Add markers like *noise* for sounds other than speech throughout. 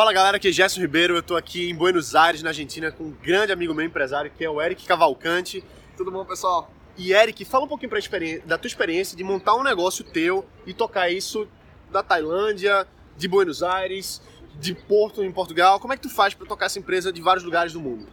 Fala galera, aqui é Gerson Ribeiro, eu tô aqui em Buenos Aires, na Argentina, com um grande amigo meu empresário, que é o Eric Cavalcante. Tudo bom, pessoal? E Eric, fala um pouquinho da tua experiência de montar um negócio teu e tocar isso da Tailândia, de Buenos Aires, de Porto, em Portugal. Como é que tu faz para tocar essa empresa de vários lugares do mundo?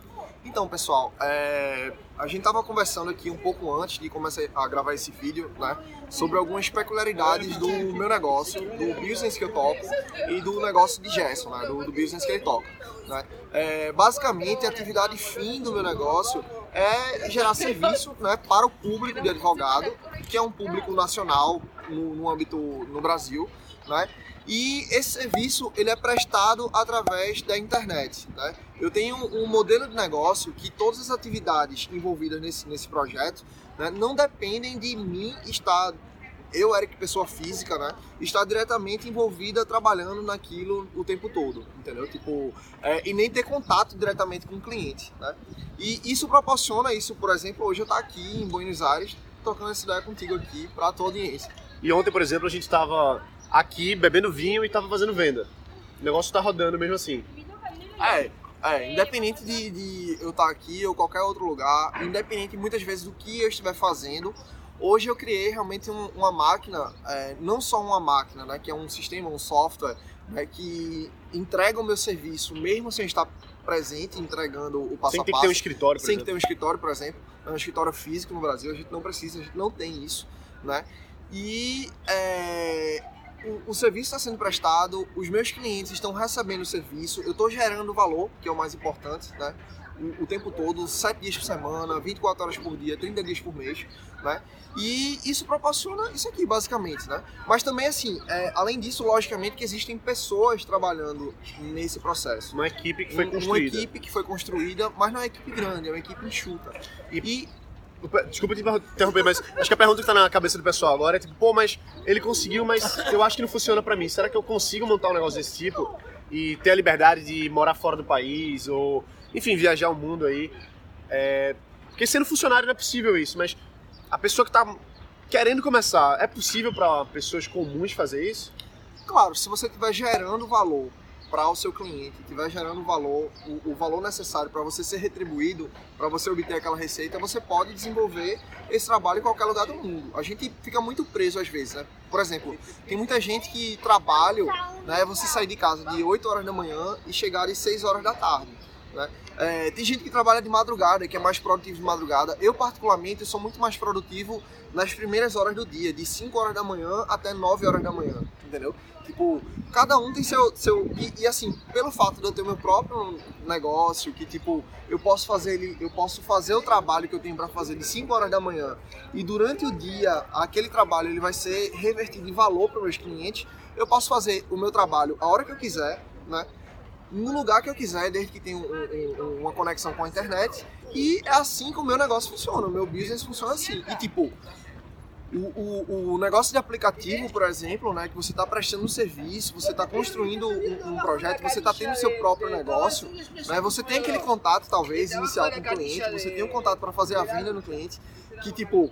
Então, pessoal, é... a gente estava conversando aqui um pouco antes de começar a gravar esse vídeo, né, sobre algumas peculiaridades do meu negócio, do business que eu toco e do negócio de Gerson, né, do, do business que ele toca. Né. É, basicamente, a atividade fim do meu negócio é gerar serviço né, para o público de advogado, que é um público nacional no, no âmbito no Brasil, né? E esse serviço ele é prestado através da internet. Né? Eu tenho um modelo de negócio que todas as atividades envolvidas nesse, nesse projeto né, não dependem de mim estar, eu, Eric, pessoa física, né, estar diretamente envolvida trabalhando naquilo o tempo todo, entendeu? Tipo, é, e nem ter contato diretamente com o cliente. Né? E isso proporciona isso, por exemplo, hoje eu estou aqui em Buenos Aires tocando essa ideia contigo aqui para a tua audiência. E ontem, por exemplo, a gente estava aqui bebendo vinho e tava fazendo venda. O negócio tá rodando mesmo assim. É, é, independente de, de eu estar tá aqui ou qualquer outro lugar, independente muitas vezes do que eu estiver fazendo, hoje eu criei realmente um, uma máquina, é, não só uma máquina, né, que é um sistema, um software, né, que entrega o meu serviço mesmo sem estar presente, entregando o passo sem a passo. Sem ter que ter um escritório, por Sem exemplo. ter um escritório, por exemplo. É um escritório físico no Brasil, a gente não precisa, a gente não tem isso, né? E é, o, o serviço está sendo prestado, os meus clientes estão recebendo o serviço, eu estou gerando valor, que é o mais importante, né? O, o, tempo todo, 7 dias por semana, 24 horas por dia, 30 dias por mês, né? E isso proporciona isso aqui, basicamente, né? Mas também, assim, é, além disso, logicamente que existem pessoas trabalhando nesse processo. Uma equipe que foi construída. Uma equipe que foi construída, mas não é uma equipe grande, é uma equipe enxuta. E, e Desculpa te interromper, mas acho que a pergunta que tá na cabeça do pessoal agora é tipo, pô, mas ele conseguiu, mas eu acho que não funciona para mim. Será que eu consigo montar um negócio desse tipo e ter a liberdade de morar fora do país ou, enfim, viajar o mundo aí? É... Porque sendo funcionário não é possível isso, mas a pessoa que tá querendo começar, é possível para pessoas comuns fazer isso? Claro, se você estiver gerando valor para o seu cliente, estiver gerando valor, o, o valor necessário para você ser retribuído, para você obter aquela receita, você pode desenvolver esse trabalho em qualquer lugar do mundo. A gente fica muito preso às vezes, né? Por exemplo, tem muita gente que trabalha, né? Você sair de casa de 8 horas da manhã e chegar às 6 horas da tarde. Né? É, tem gente que trabalha de madrugada, que é mais produtivo de madrugada. Eu, particularmente, sou muito mais produtivo nas primeiras horas do dia, de 5 horas da manhã até 9 horas da manhã, entendeu? Tipo, cada um tem seu. seu e, e, assim, pelo fato de eu ter meu próprio negócio, que tipo, eu posso fazer ele, eu posso fazer o trabalho que eu tenho para fazer de 5 horas da manhã e durante o dia aquele trabalho ele vai ser revertido em valor para meus clientes, eu posso fazer o meu trabalho a hora que eu quiser, né? No lugar que eu quiser, desde que tenha um, um, uma conexão com a internet. E é assim que o meu negócio funciona, o meu business funciona assim. E tipo, o, o, o, negócio de aplicativo, por exemplo, né, que você está prestando um serviço, você está construindo um, um, projeto, você está tendo seu próprio negócio, né, você tem aquele contato, talvez, inicial com o cliente, você tem um contato para fazer a venda no cliente, que tipo,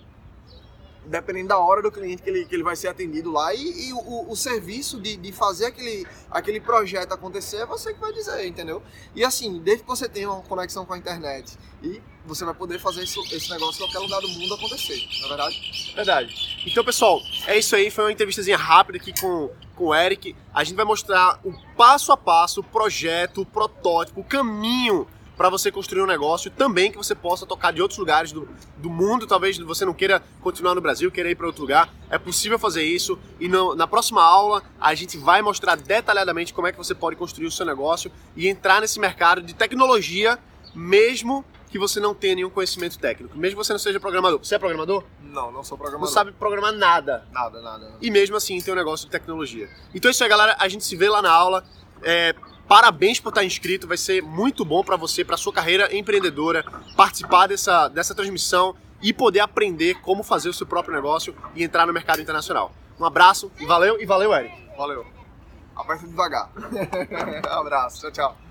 dependendo da hora do cliente que ele, que ele vai ser atendido lá. E, e o, o, serviço de, de fazer aquele, aquele projeto acontecer é você que vai dizer, entendeu? E assim, desde que você tenha uma conexão com a internet e você vai poder fazer isso, esse negócio em qualquer lugar do mundo acontecer, não é verdade? Verdade. Então, pessoal, é isso aí. Foi uma entrevistazinha rápida aqui com, com o Eric. A gente vai mostrar o passo a passo, o projeto, o protótipo, o caminho para você construir um negócio também que você possa tocar de outros lugares do, do mundo. Talvez você não queira continuar no Brasil, queira ir para outro lugar. É possível fazer isso. E no, na próxima aula a gente vai mostrar detalhadamente como é que você pode construir o seu negócio e entrar nesse mercado de tecnologia, mesmo que você não tenha nenhum conhecimento técnico. Mesmo que você não seja programador. Você é programador? Não, não sou programador. Não sabe programar nada. Nada, nada. E mesmo assim tem um negócio de tecnologia. Então é isso aí, galera. A gente se vê lá na aula. É, Parabéns por estar inscrito, vai ser muito bom para você, para sua carreira empreendedora, participar dessa, dessa transmissão e poder aprender como fazer o seu próprio negócio e entrar no mercado internacional. Um abraço e valeu, e valeu, Eric. Valeu. Aperta devagar. *laughs* um abraço, tchau, tchau.